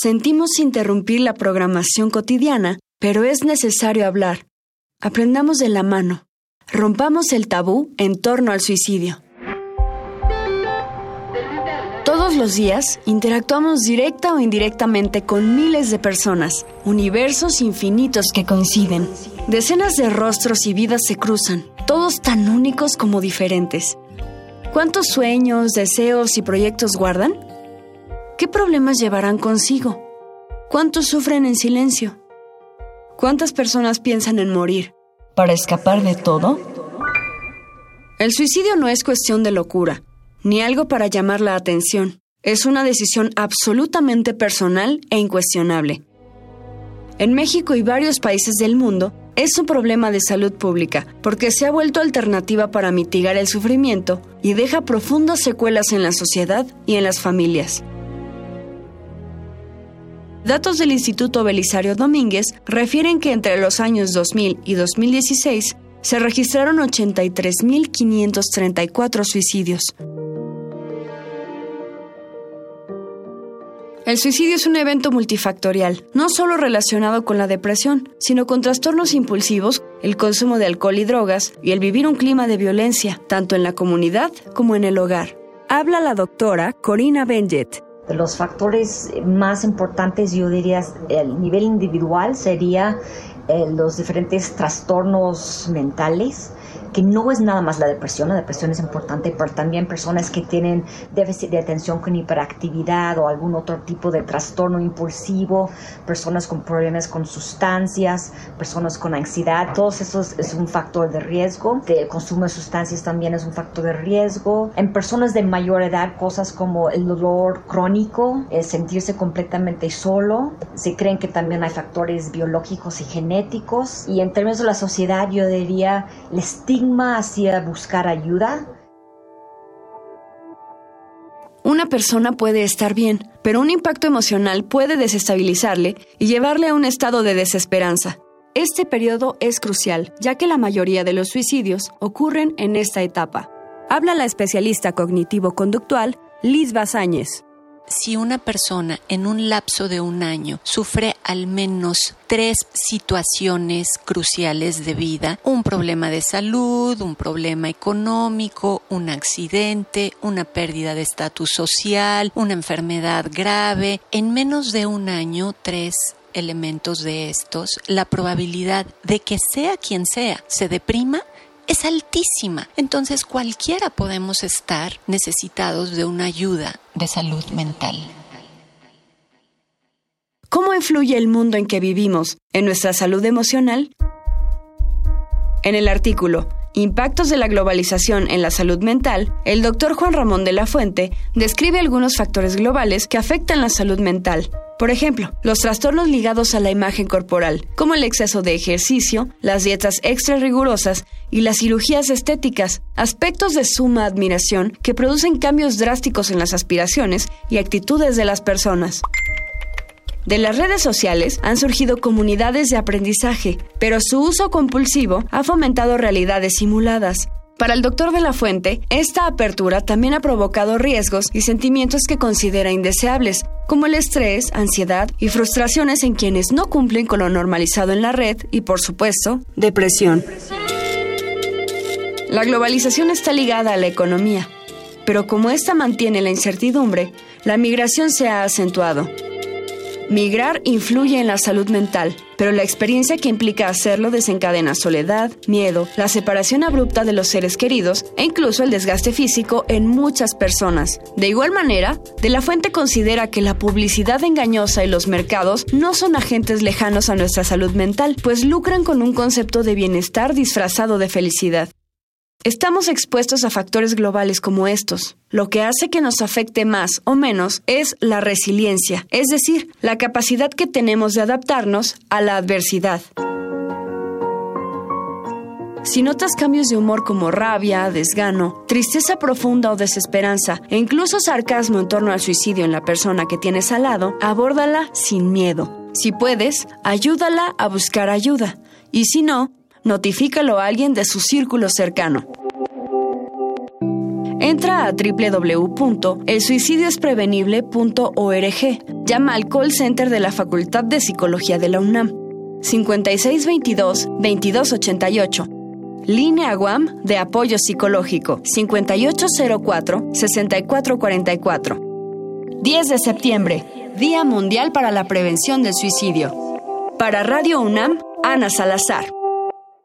sentimos interrumpir la programación cotidiana, pero es necesario hablar. Aprendamos de la mano. Rompamos el tabú en torno al suicidio. Todos los días interactuamos directa o indirectamente con miles de personas, universos infinitos que coinciden. Decenas de rostros y vidas se cruzan, todos tan únicos como diferentes. ¿Cuántos sueños, deseos y proyectos guardan? ¿Qué problemas llevarán consigo? ¿Cuántos sufren en silencio? ¿Cuántas personas piensan en morir? ¿Para escapar de todo? El suicidio no es cuestión de locura, ni algo para llamar la atención. Es una decisión absolutamente personal e incuestionable. En México y varios países del mundo, es un problema de salud pública, porque se ha vuelto alternativa para mitigar el sufrimiento y deja profundas secuelas en la sociedad y en las familias. Datos del Instituto Belisario Domínguez refieren que entre los años 2000 y 2016 se registraron 83.534 suicidios. El suicidio es un evento multifactorial, no solo relacionado con la depresión, sino con trastornos impulsivos, el consumo de alcohol y drogas y el vivir un clima de violencia, tanto en la comunidad como en el hogar. Habla la doctora Corina Benjet. Los factores más importantes, yo diría, el nivel individual sería eh, los diferentes trastornos mentales, que no es nada más la depresión, la depresión es importante, pero también personas que tienen déficit de atención con hiperactividad o algún otro tipo de trastorno impulsivo, personas con problemas con sustancias, personas con ansiedad, todos esos es un factor de riesgo. El consumo de sustancias también es un factor de riesgo. En personas de mayor edad, cosas como el dolor crónico, el sentirse completamente solo, se creen que también hay factores biológicos y genéticos. Y en términos de la sociedad, yo diría el estigma hacia buscar ayuda? Una persona puede estar bien, pero un impacto emocional puede desestabilizarle y llevarle a un estado de desesperanza. Este periodo es crucial, ya que la mayoría de los suicidios ocurren en esta etapa. Habla la especialista cognitivo-conductual Liz Bazáñez si una persona en un lapso de un año sufre al menos tres situaciones cruciales de vida, un problema de salud, un problema económico, un accidente, una pérdida de estatus social, una enfermedad grave, en menos de un año, tres elementos de estos, la probabilidad de que sea quien sea se deprima es altísima. Entonces cualquiera podemos estar necesitados de una ayuda de salud mental. ¿Cómo influye el mundo en que vivimos en nuestra salud emocional? En el artículo Impactos de la globalización en la salud mental, el doctor Juan Ramón de la Fuente describe algunos factores globales que afectan la salud mental, por ejemplo, los trastornos ligados a la imagen corporal, como el exceso de ejercicio, las dietas extra rigurosas y las cirugías estéticas, aspectos de suma admiración que producen cambios drásticos en las aspiraciones y actitudes de las personas. De las redes sociales han surgido comunidades de aprendizaje, pero su uso compulsivo ha fomentado realidades simuladas, para el doctor de la Fuente, esta apertura también ha provocado riesgos y sentimientos que considera indeseables, como el estrés, ansiedad y frustraciones en quienes no cumplen con lo normalizado en la red y, por supuesto, depresión. La globalización está ligada a la economía, pero como esta mantiene la incertidumbre, la migración se ha acentuado. Migrar influye en la salud mental, pero la experiencia que implica hacerlo desencadena soledad, miedo, la separación abrupta de los seres queridos e incluso el desgaste físico en muchas personas. De igual manera, De la Fuente considera que la publicidad engañosa y los mercados no son agentes lejanos a nuestra salud mental, pues lucran con un concepto de bienestar disfrazado de felicidad. Estamos expuestos a factores globales como estos. Lo que hace que nos afecte más o menos es la resiliencia, es decir, la capacidad que tenemos de adaptarnos a la adversidad. Si notas cambios de humor como rabia, desgano, tristeza profunda o desesperanza, e incluso sarcasmo en torno al suicidio en la persona que tienes al lado, abórdala sin miedo. Si puedes, ayúdala a buscar ayuda. Y si no, notifícalo a alguien de su círculo cercano. Entra a www.elsuicidioesprevenible.org, llama al call center de la Facultad de Psicología de la UNAM 5622-2288. Línea Guam de apoyo psicológico 5804-6444. 10 de septiembre, Día Mundial para la Prevención del Suicidio. Para Radio UNAM, Ana Salazar.